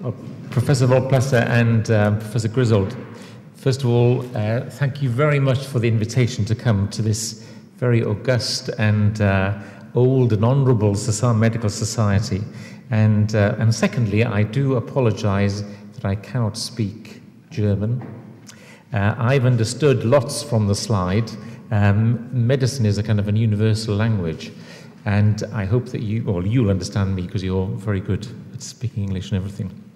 Well, Professor Volplasser and uh, Professor Griswold, first of all, uh, thank you very much for the invitation to come to this very august and uh, old and honourable medical society. And, uh, and secondly, I do apologise that I cannot speak German. Uh, I've understood lots from the slide. Um, medicine is a kind of a universal language. And I hope that you, well, you'll understand me because you're very good at speaking English and everything.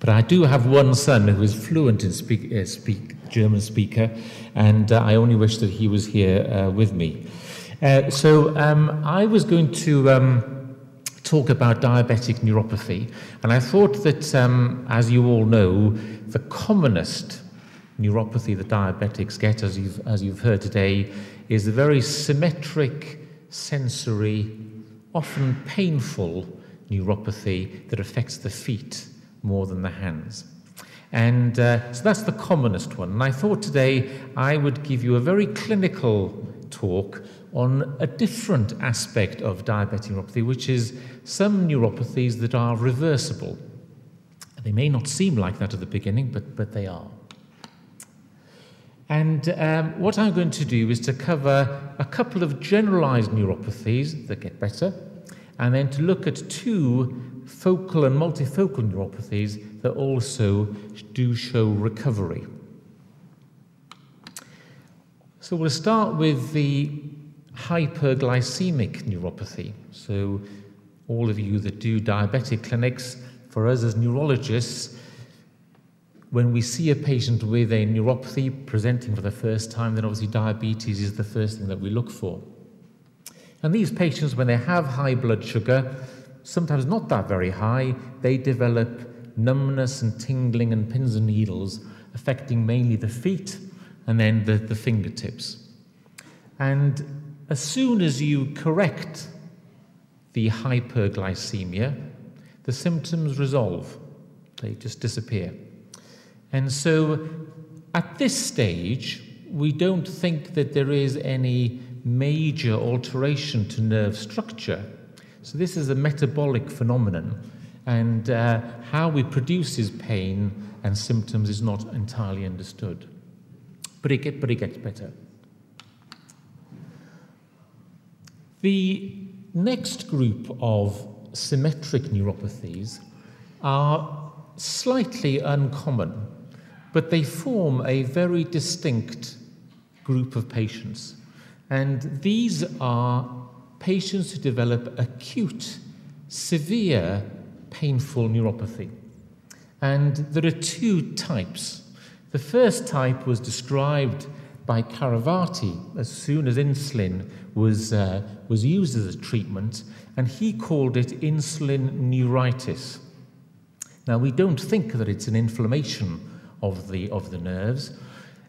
But I do have one son who is fluent in speak, uh, speak German speaker, and uh, I only wish that he was here uh, with me. Uh, so um, I was going to um, talk about diabetic neuropathy, and I thought that, um, as you all know, the commonest neuropathy that diabetics get, as you've, as you've heard today, is a very symmetric, sensory, often painful neuropathy that affects the feet more than the hands. And uh, so that's the commonest one. And I thought today I would give you a very clinical talk on a different aspect of diabetic neuropathy, which is some neuropathies that are reversible. They may not seem like that at the beginning, but, but they are. And um, what I'm going to do is to cover a couple of generalized neuropathies that get better, and then to look at two focal and multifocal neuropathies that also do show recovery. So we'll start with the hyperglycemic neuropathy. So all of you that do diabetic clinics, for us as neurologists, when we see a patient with a neuropathy presenting for the first time, then obviously diabetes is the first thing that we look for. And these patients, when they have high blood sugar, sometimes not that very high, they develop numbness and tingling and pins and needles, affecting mainly the feet and then the, the fingertips. And as soon as you correct the hyperglycemia, the symptoms resolve, they just disappear. And so at this stage, we don't think that there is any major alteration to nerve structure. So this is a metabolic phenomenon, and uh, how it produces pain and symptoms is not entirely understood. But it, get, but it gets better. The next group of symmetric neuropathies are slightly uncommon but they form a very distinct group of patients. And these are patients who develop acute, severe, painful neuropathy. And there are two types. The first type was described by Chakravarti as soon as insulin was, uh, was used as a treatment, and he called it insulin neuritis. Now, we don't think that it's an inflammation of the, of the nerves.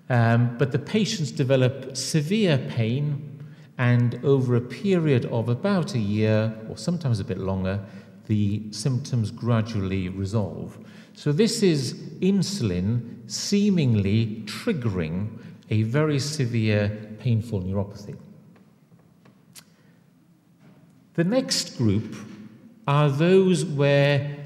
Um, but the patients develop severe pain, and over a period of about a year, or sometimes a bit longer, the symptoms gradually resolve. So, this is insulin seemingly triggering a very severe painful neuropathy. The next group are those where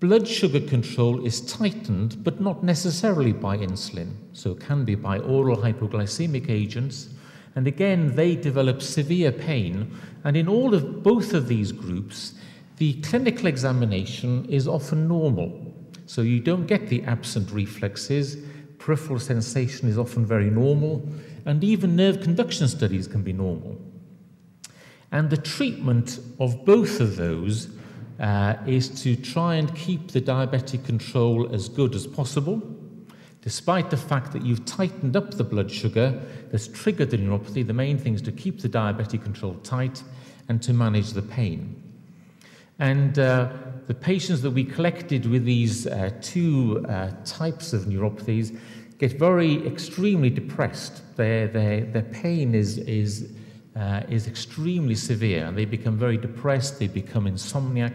Blood sugar control is tightened, but not necessarily by insulin, so it can be by oral hypoglycemic agents. And again, they develop severe pain. And in all of both of these groups, the clinical examination is often normal. So you don't get the absent reflexes, peripheral sensation is often very normal, and even nerve conduction studies can be normal. And the treatment of both of those uh, is to try and keep the diabetic control as good as possible, despite the fact that you've tightened up the blood sugar that's triggered the neuropathy. The main thing is to keep the diabetic control tight and to manage the pain. And uh, the patients that we collected with these uh, two uh, types of neuropathies get very extremely depressed. Their, their, their pain is, is, uh, is extremely severe, and they become very depressed, they become insomniac,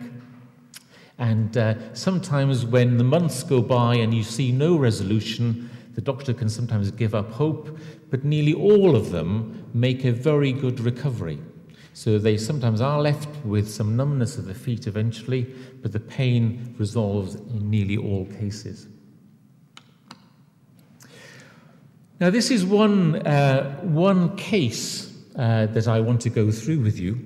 and uh, sometimes when the months go by and you see no resolution, the doctor can sometimes give up hope, but nearly all of them make a very good recovery. So they sometimes are left with some numbness of the feet eventually, but the pain resolves in nearly all cases. Now, this is one, uh, one case uh, that I want to go through with you.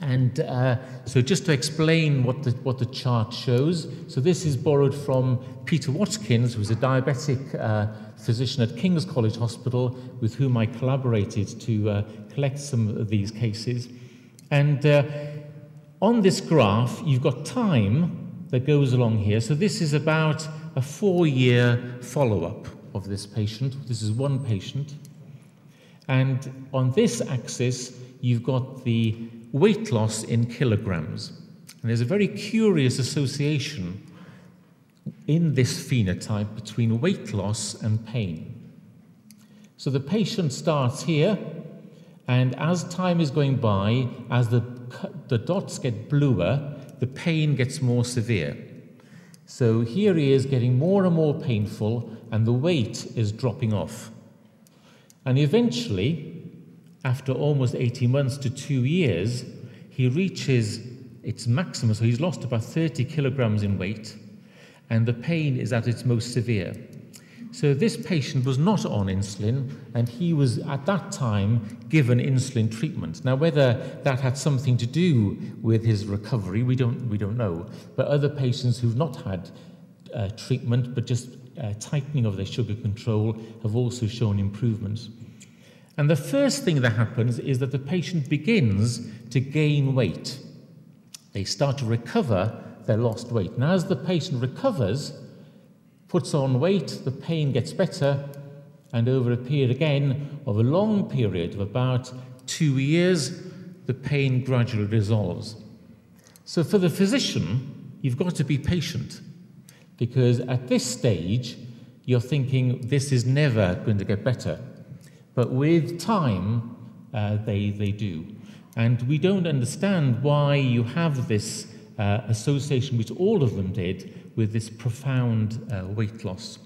And uh, so, just to explain what the, what the chart shows, so this is borrowed from Peter Watkins, who's a diabetic uh, physician at King's College Hospital, with whom I collaborated to uh, collect some of these cases. And uh, on this graph, you've got time that goes along here. So, this is about a four year follow up of this patient. This is one patient. And on this axis, you've got the weight loss in kilograms. And there's a very curious association in this phenotype between weight loss and pain. So the patient starts here, and as time is going by, as the, the dots get bluer, the pain gets more severe. So here he is getting more and more painful, and the weight is dropping off. And eventually, after almost 18 months to two years, he reaches its maximum. So he's lost about 30 kilograms in weight, and the pain is at its most severe. So this patient was not on insulin, and he was at that time given insulin treatment. Now, whether that had something to do with his recovery, we don't, we don't know. But other patients who've not had uh, treatment, but just uh, tightening of their sugar control, have also shown improvements. And the first thing that happens is that the patient begins to gain weight. They start to recover their lost weight. And as the patient recovers, puts on weight, the pain gets better, and over a period again of a long period of about two years, the pain gradually resolves. So for the physician, you've got to be patient because at this stage, you're thinking this is never going to get better. But with time, uh, they, they do. And we don't understand why you have this uh, association, which all of them did, with this profound uh, weight loss.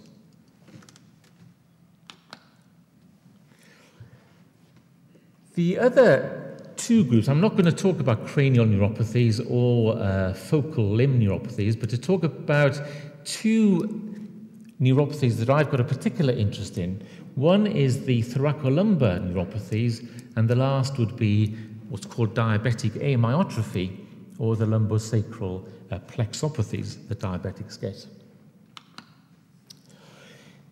The other two groups, I'm not going to talk about cranial neuropathies or uh, focal limb neuropathies, but to talk about two neuropathies that I've got a particular interest in. One is the thoracolumbar neuropathies, and the last would be what's called diabetic amyotrophy, or the lumbosacral uh, plexopathies that diabetics get.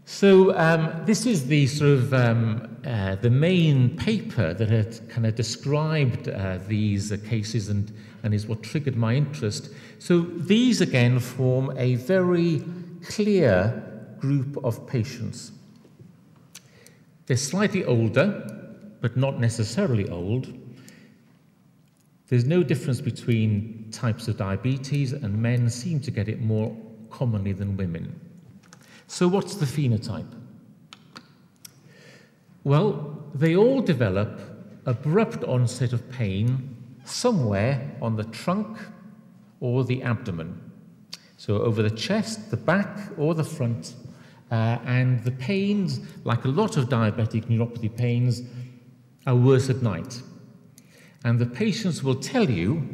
So um, this is the sort of um, uh, the main paper that had kind of described uh, these uh, cases and, and is what triggered my interest. So these again form a very clear group of patients. They're slightly older, but not necessarily old. There's no difference between types of diabetes, and men seem to get it more commonly than women. So, what's the phenotype? Well, they all develop abrupt onset of pain somewhere on the trunk or the abdomen. So, over the chest, the back, or the front. Uh, and the pains, like a lot of diabetic neuropathy pains, are worse at night. And the patients will tell you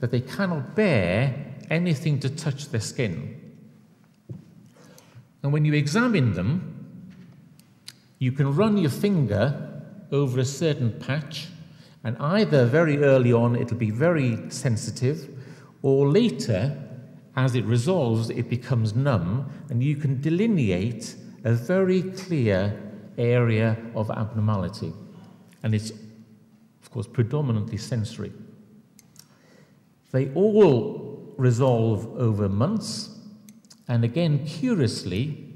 that they cannot bear anything to touch their skin. And when you examine them, you can run your finger over a certain patch, and either very early on it'll be very sensitive, or later, as it resolves, it becomes numb, and you can delineate a very clear area of abnormality. And it's of course, predominantly sensory. They all resolve over months, and again, curiously,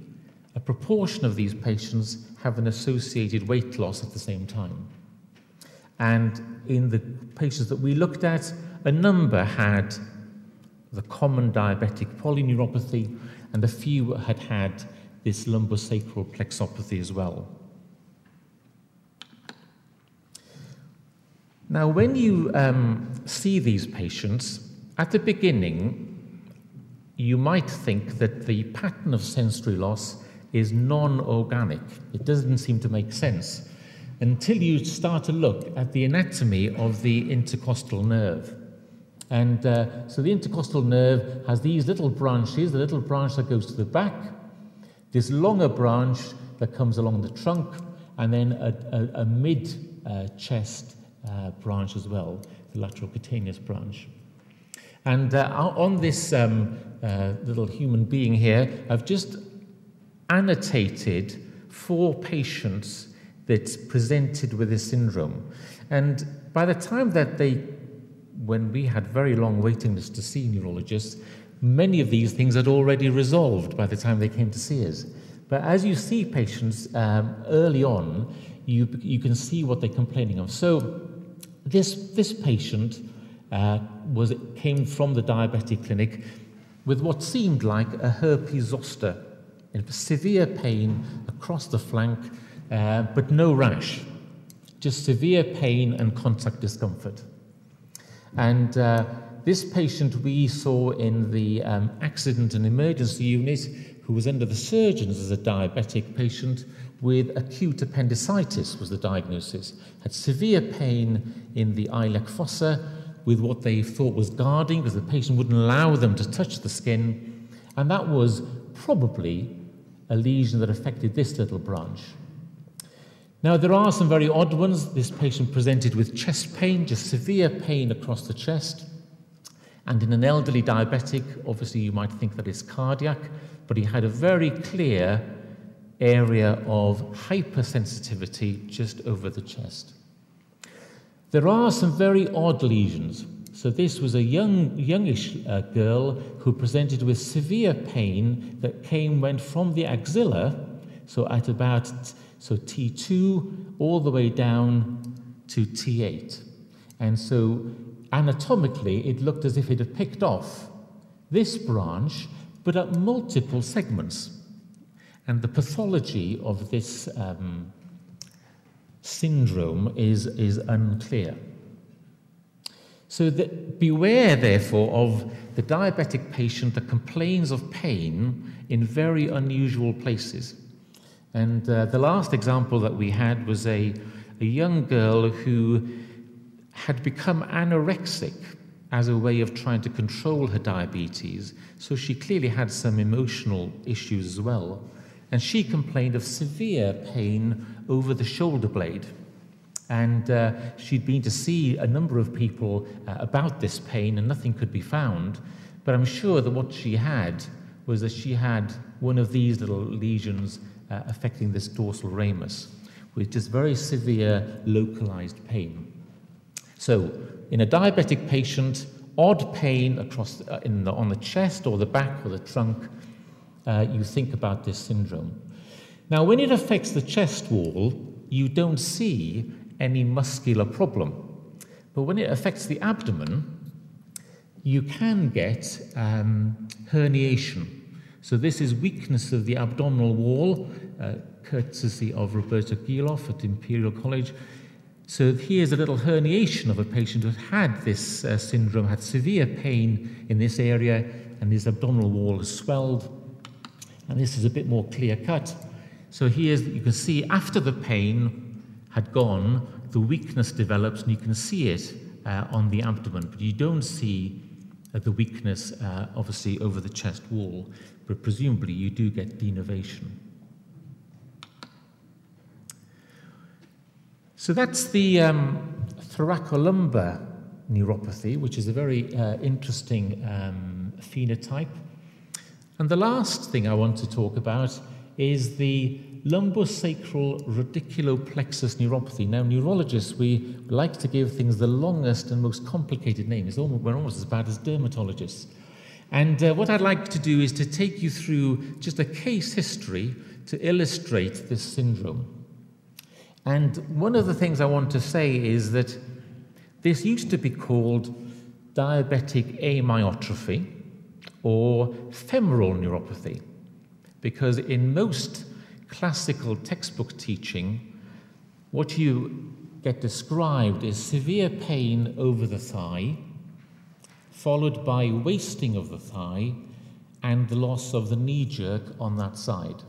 a proportion of these patients have an associated weight loss at the same time. And in the patients that we looked at, a number had the common diabetic polyneuropathy, and a few had had this lumbosacral plexopathy as well. Now, when you um, see these patients, at the beginning, you might think that the pattern of sensory loss is non organic. It doesn't seem to make sense. until you start to look at the anatomy of the intercostal nerve. And uh, so the intercostal nerve has these little branches, the little branch that goes to the back, this longer branch that comes along the trunk, and then a, a, a mid uh, chest uh, branch as well, the lateral cutaneous branch. And uh, on this um, uh, little human being here, I've just annotated four patients that presented with this syndrome. And by the time that they, when we had very long waiting lists to see neurologists, many of these things had already resolved by the time they came to see us. But as you see patients um, early on, you, you can see what they're complaining of. So this, this patient uh, was, came from the diabetic clinic with what seemed like a herpes zoster, severe pain across the flank, uh, but no rash, just severe pain and contact discomfort. And uh, this patient we saw in the um, accident and emergency unit, who was under the surgeons as a diabetic patient with acute appendicitis, was the diagnosis. Had severe pain in the iliac fossa with what they thought was guarding because the patient wouldn't allow them to touch the skin. And that was probably a lesion that affected this little branch. Now, there are some very odd ones. This patient presented with chest pain, just severe pain across the chest. And in an elderly diabetic, obviously you might think that it's cardiac, but he had a very clear area of hypersensitivity just over the chest. There are some very odd lesions. So this was a young, youngish uh, girl who presented with severe pain that came went from the axilla, so at about so T2 all the way down to T8. And so anatomically, it looked as if it had picked off this branch, but at multiple segments. And the pathology of this um, syndrome is, is unclear. So beware, therefore, of the diabetic patient that complains of pain in very unusual places. And uh, the last example that we had was a, a young girl who had become anorexic as a way of trying to control her diabetes. So she clearly had some emotional issues as well. And she complained of severe pain over the shoulder blade. And uh, she'd been to see a number of people uh, about this pain, and nothing could be found. But I'm sure that what she had was that she had one of these little lesions uh, affecting this dorsal ramus, with just very severe localized pain. So, in a diabetic patient, odd pain across uh, the, on the chest or the back or the trunk, uh, you think about this syndrome. Now, when it affects the chest wall, you don't see any muscular problem. But when it affects the abdomen, you can get um, herniation. So this is weakness of the abdominal wall, uh, courtesy of Roberta Giloff at Imperial College. So here's a little herniation of a patient who had this uh, syndrome, had severe pain in this area, and his abdominal wall has swelled. And this is a bit more clear cut. So here's, you can see after the pain had gone, the weakness develops, and you can see it uh, on the abdomen, but you don't see the weakness, uh, obviously, over the chest wall but presumably you do get denervation. So that's the um, thoracolumbar neuropathy, which is a very uh, interesting um, phenotype. And the last thing I want to talk about is the lumbosacral radiculoplexus neuropathy. Now, neurologists, we like to give things the longest and most complicated names. We're almost as bad as dermatologists. And uh, what I'd like to do is to take you through just a case history to illustrate this syndrome. And one of the things I want to say is that this used to be called diabetic amyotrophy or femoral neuropathy, because in most classical textbook teaching, what you get described is severe pain over the thigh followed by wasting of the thigh and the loss of the knee jerk on that side.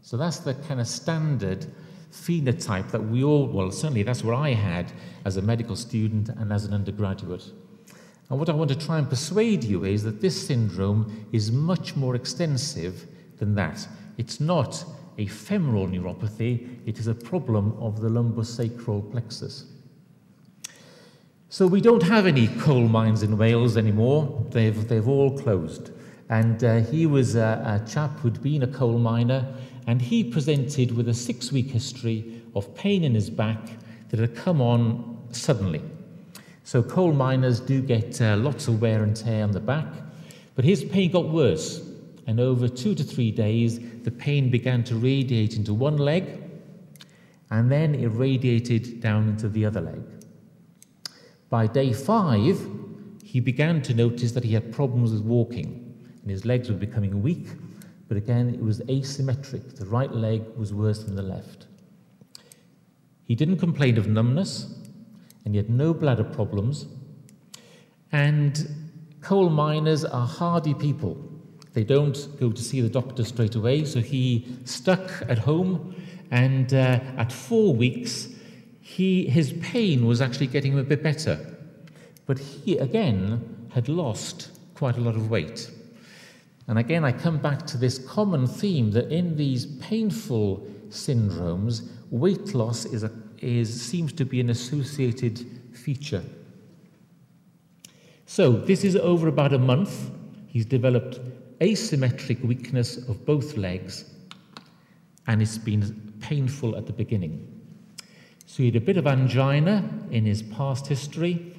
So that's the kind of standard phenotype that we all, well, certainly that's what I had as a medical student and as an undergraduate. And what I want to try and persuade you is that this syndrome is much more extensive than that. It's not a femoral neuropathy, it is a problem of the lumbosacral plexus. So we don't have any coal mines in Wales anymore. They've, they've all closed. And uh, he was a, a chap who'd been a coal miner, and he presented with a six week history of pain in his back that had come on suddenly. So coal miners do get uh, lots of wear and tear on the back, but his pain got worse. And over two to three days, the pain began to radiate into one leg, and then it radiated down into the other leg. By day five, he began to notice that he had problems with walking, and his legs were becoming weak, but again, it was asymmetric. The right leg was worse than the left. He didn't complain of numbness, and he had no bladder problems. And coal miners are hardy people. They don't go to see the doctor straight away, so he stuck at home, and uh, at four weeks, he, his pain was actually getting a bit better. But he, again, had lost quite a lot of weight. And again, I come back to this common theme that in these painful syndromes, weight loss is a, is, seems to be an associated feature. So, this is over about a month. He's developed asymmetric weakness of both legs, and it's been painful at the beginning. So he had a bit of angina in his past history.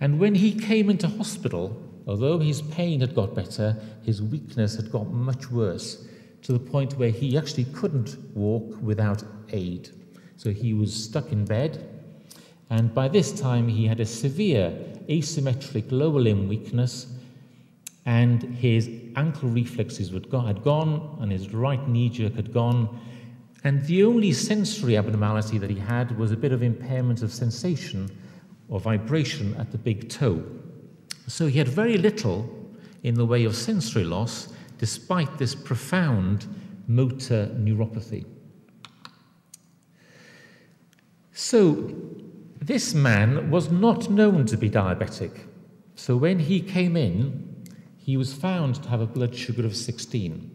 And when he came into hospital, although his pain had got better, his weakness had got much worse to the point where he actually couldn't walk without aid. So he was stuck in bed. And by this time, he had a severe asymmetric lower limb weakness, and his ankle reflexes had gone, and his right knee jerk had gone, and the only sensory abnormality that he had was a bit of impairment of sensation or vibration at the big toe. So he had very little in the way of sensory loss, despite this profound motor neuropathy. So this man was not known to be diabetic. So when he came in, he was found to have a blood sugar of 16.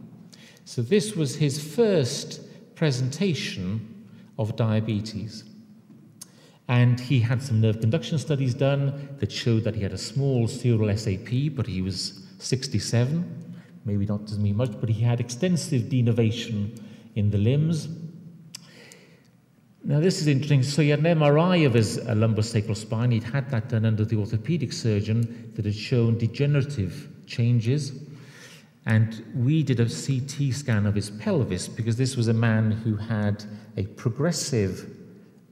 So this was his first presentation of diabetes. And he had some nerve conduction studies done that showed that he had a small sural SAP, but he was 67. Maybe not doesn't mean much, but he had extensive denervation in the limbs. Now, this is interesting. So, he had an MRI of his uh, lumbosacral spine. He'd had that done under the orthopedic surgeon that had shown degenerative changes. And we did a CT scan of his pelvis because this was a man who had a progressive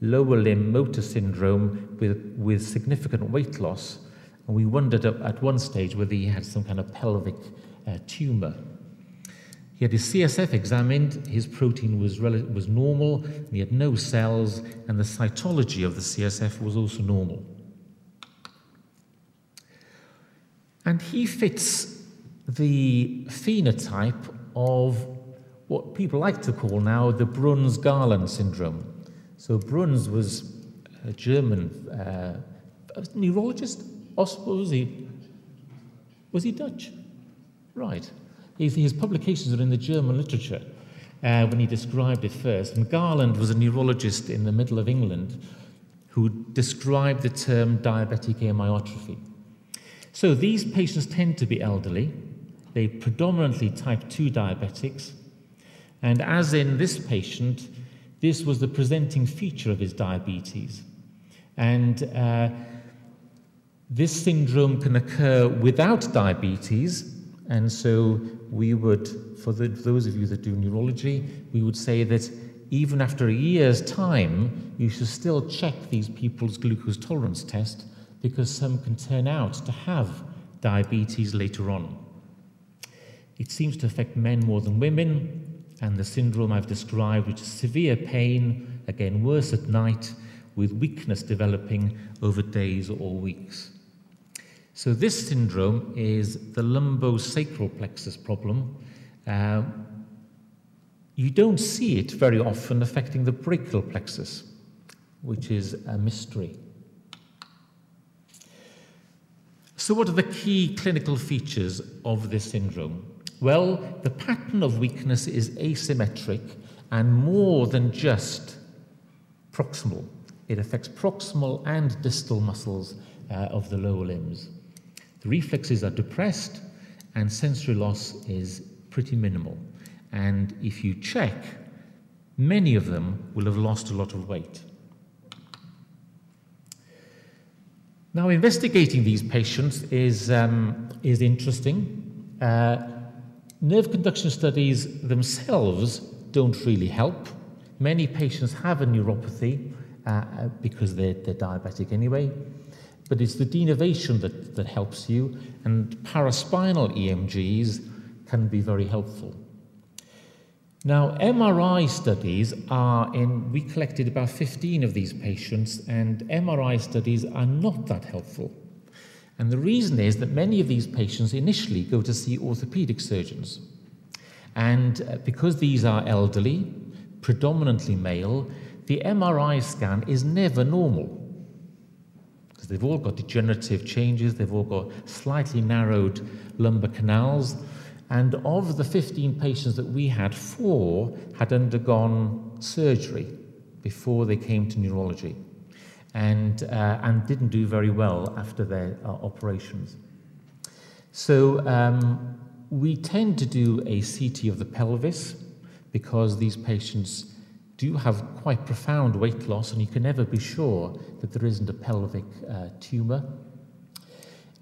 lower limb motor syndrome with, with significant weight loss. And we wondered at one stage whether he had some kind of pelvic uh, tumor. He had his CSF examined, his protein was, was normal, he had no cells, and the cytology of the CSF was also normal. And he fits the phenotype of what people like to call now the Bruns Garland syndrome. So, Bruns was a German uh, neurologist, or was he? Was he Dutch? Right. His, his publications are in the German literature uh, when he described it first. And Garland was a neurologist in the middle of England who described the term diabetic amyotrophy. So these patients tend to be elderly, they predominantly type 2 diabetics. And as in this patient, this was the presenting feature of his diabetes. And uh, this syndrome can occur without diabetes. And so we would, for, the, for those of you that do neurology, we would say that even after a year's time, you should still check these people's glucose tolerance test because some can turn out to have diabetes later on. It seems to affect men more than women, and the syndrome I've described, which is severe pain, again worse at night, with weakness developing over days or weeks. So, this syndrome is the lumbosacral plexus problem. Uh, You don't see it very often affecting the brachial plexus, which is a mystery. So, what are the key clinical features of this syndrome? Well, the pattern of weakness is asymmetric and more than just proximal. It affects proximal and distal muscles uh, of the lower limbs. The reflexes are depressed and sensory loss is pretty minimal. And if you check, many of them will have lost a lot of weight. Now, investigating these patients is, um, is interesting. Uh, nerve conduction studies themselves don't really help. Many patients have a neuropathy uh, uh because they're, they're diabetic anyway, but it's the denervation that, that helps you, and paraspinal EMGs can be very helpful. Now, MRI studies are in, we collected about 15 of these patients, and MRI studies are not that helpful. And the reason is that many of these patients initially go to see orthopedic surgeons. And uh, because these are elderly, predominantly male, the MRI scan is never normal. Because they've all got degenerative changes, they've all got slightly narrowed lumbar canals, and of the 15 patients that we had, four had undergone surgery before they came to neurology and, uh, and didn't do very well after their uh, operations. So um, we tend to do a CT of the pelvis because these patients do have quite profound weight loss, and you can never be sure that there isn't a pelvic uh, tumor.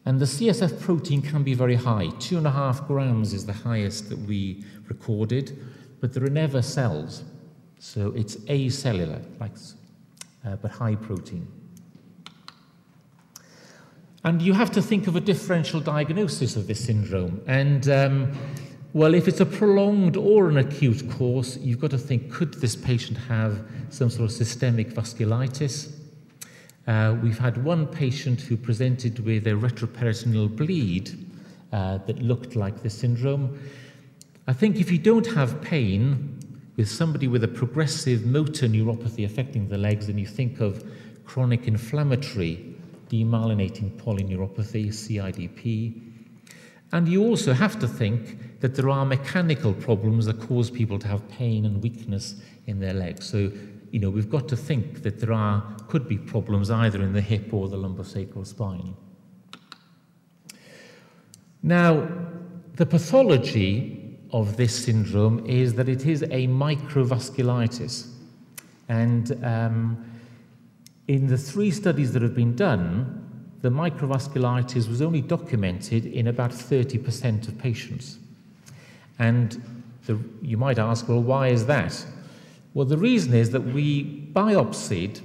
And the CSF protein can be very high. Two and a half grams is the highest that we recorded, but there are never cells. So it's acellular, like, uh, but high protein. And you have to think of a differential diagnosis of this syndrome. And, um, well, if it's a prolonged or an acute course, you've got to think could this patient have some sort of systemic vasculitis? Uh, we've had one patient who presented with a retroperitoneal bleed uh, that looked like this syndrome. I think if you don't have pain with somebody with a progressive motor neuropathy affecting the legs, and you think of chronic inflammatory demyelinating polyneuropathy, CIDP. And you also have to think that there are mechanical problems that cause people to have pain and weakness in their legs. So you know, we've got to think that there are, could be problems either in the hip or the lumbosacral spine. Now, the pathology of this syndrome is that it is a microvasculitis. And um, in the three studies that have been done, the microvasculitis was only documented in about 30% of patients. And the, you might ask, well, why is that? Well, the reason is that we biopsied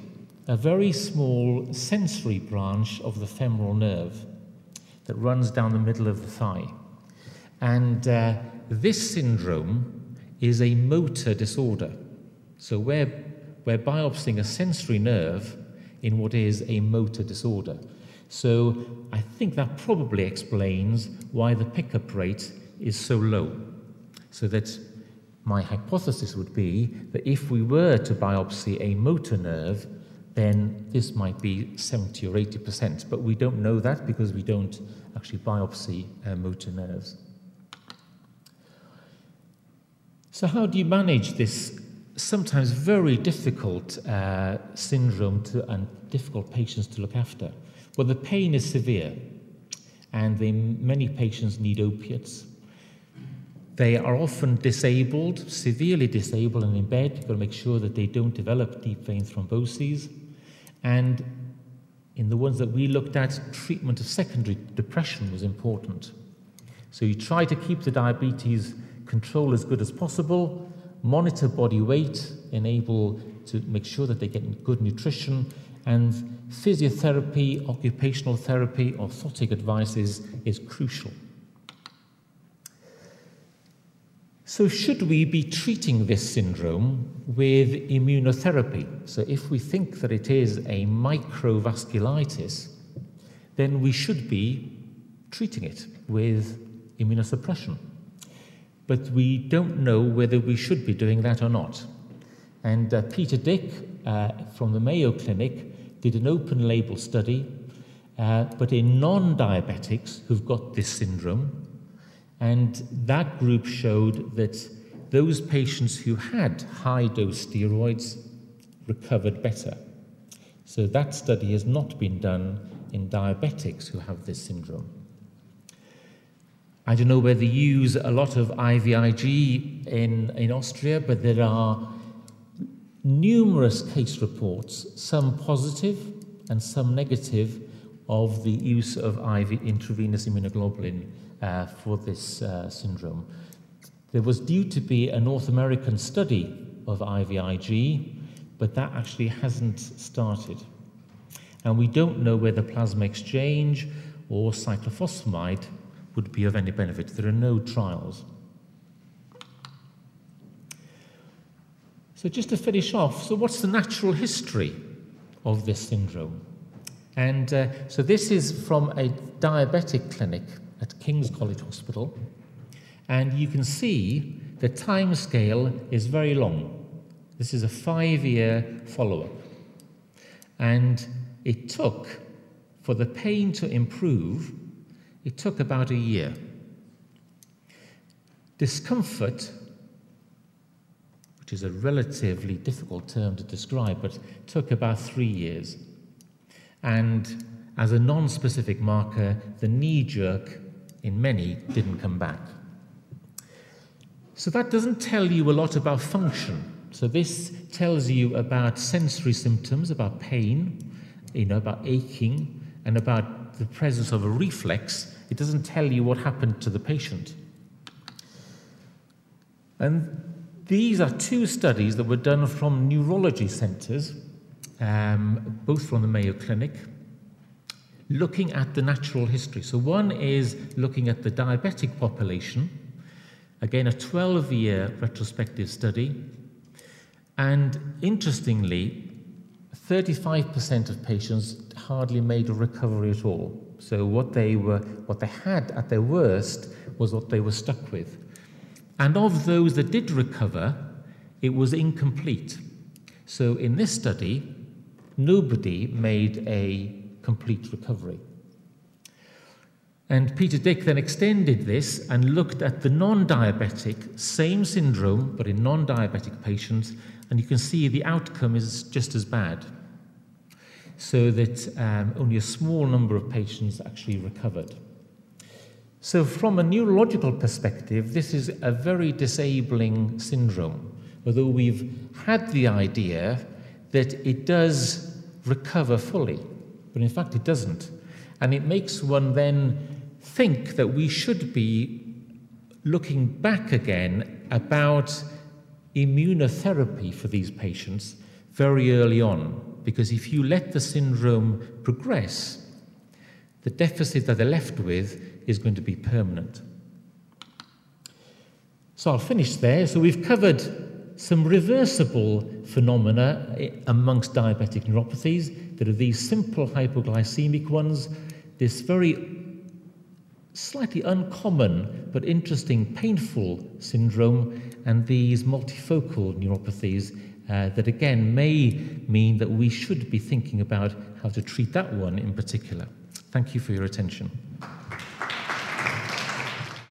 a very small sensory branch of the femoral nerve that runs down the middle of the thigh. And uh, this syndrome is a motor disorder. So we're, we're biopsying a sensory nerve in what is a motor disorder. So I think that probably explains why the pickup rate is so low. So that my hypothesis would be that if we were to biopsy a motor nerve, then this might be 70 or 80%. But we don't know that because we don't actually biopsy uh, motor nerves. So, how do you manage this sometimes very difficult uh, syndrome to, and difficult patients to look after? Well, the pain is severe, and they, many patients need opiates. They are often disabled, severely disabled and in bed. You've got to make sure that they don't develop deep vein thromboses. And in the ones that we looked at, treatment of secondary depression was important. So you try to keep the diabetes control as good as possible, monitor body weight, enable to make sure that they get good nutrition, and physiotherapy, occupational therapy, orthotic advice is, is crucial. So, should we be treating this syndrome with immunotherapy? So, if we think that it is a microvasculitis, then we should be treating it with immunosuppression. but we don't know whether we should be doing that or not. And uh, Peter Dyck uh, from the Mayo Clinic did an open label study, uh, but in non diabetics who've got this syndrome. And that group showed that those patients who had high dose steroids recovered better. So that study has not been done in diabetics who have this syndrome. I don't know whether you use a lot of IVIG in, in Austria, but there are numerous case reports, some positive and some negative, of the use of IV intravenous immunoglobulin uh, for this uh, syndrome. There was due to be a North American study of IVIG, but that actually hasn't started. And we don't know whether plasma exchange or cyclophosphamide would be of any benefit. There are no trials. So, just to finish off, so what's the natural history of this syndrome? And uh, so, this is from a diabetic clinic at King's College Hospital. And you can see the time scale is very long. This is a five year follow up. And it took, for the pain to improve, it took about a year. Discomfort, which is a relatively difficult term to describe, but took about three years. And as a non specific marker, the knee jerk in many didn't come back. So that doesn't tell you a lot about function. So this tells you about sensory symptoms, about pain, you know, about aching, and about the presence of a reflex. It doesn't tell you what happened to the patient. And these are two studies that were done from neurology centres, um, both from the Mayo Clinic, looking at the natural history. So, one is looking at the diabetic population, again, a 12 year retrospective study. And interestingly, 35% of patients hardly made a recovery at all. So what they were, what they had at their worst was what they were stuck with. And of those that did recover, it was incomplete. So in this study, nobody made a complete recovery. And Peter Dyck then extended this and looked at the non diabetic, same syndrome, but in non diabetic patients, and you can see the outcome is just as bad. So that um, only a small number of patients actually recovered. So, from a neurological perspective, this is a very disabling syndrome, although we've had the idea that it does recover fully, but in fact it doesn't. And it makes one then think that we should be looking back again about immunotherapy for these patients very early on, because if you let the syndrome progress, the deficit that they're left with is going to be permanent. So I'll finish there. So we've covered some reversible phenomena amongst diabetic neuropathies. There are these simple hypoglycemic ones, this very slightly uncommon but interesting painful syndrome, and these multifocal neuropathies uh, that again may mean that we should be thinking about how to treat that one in particular. Thank you for your attention.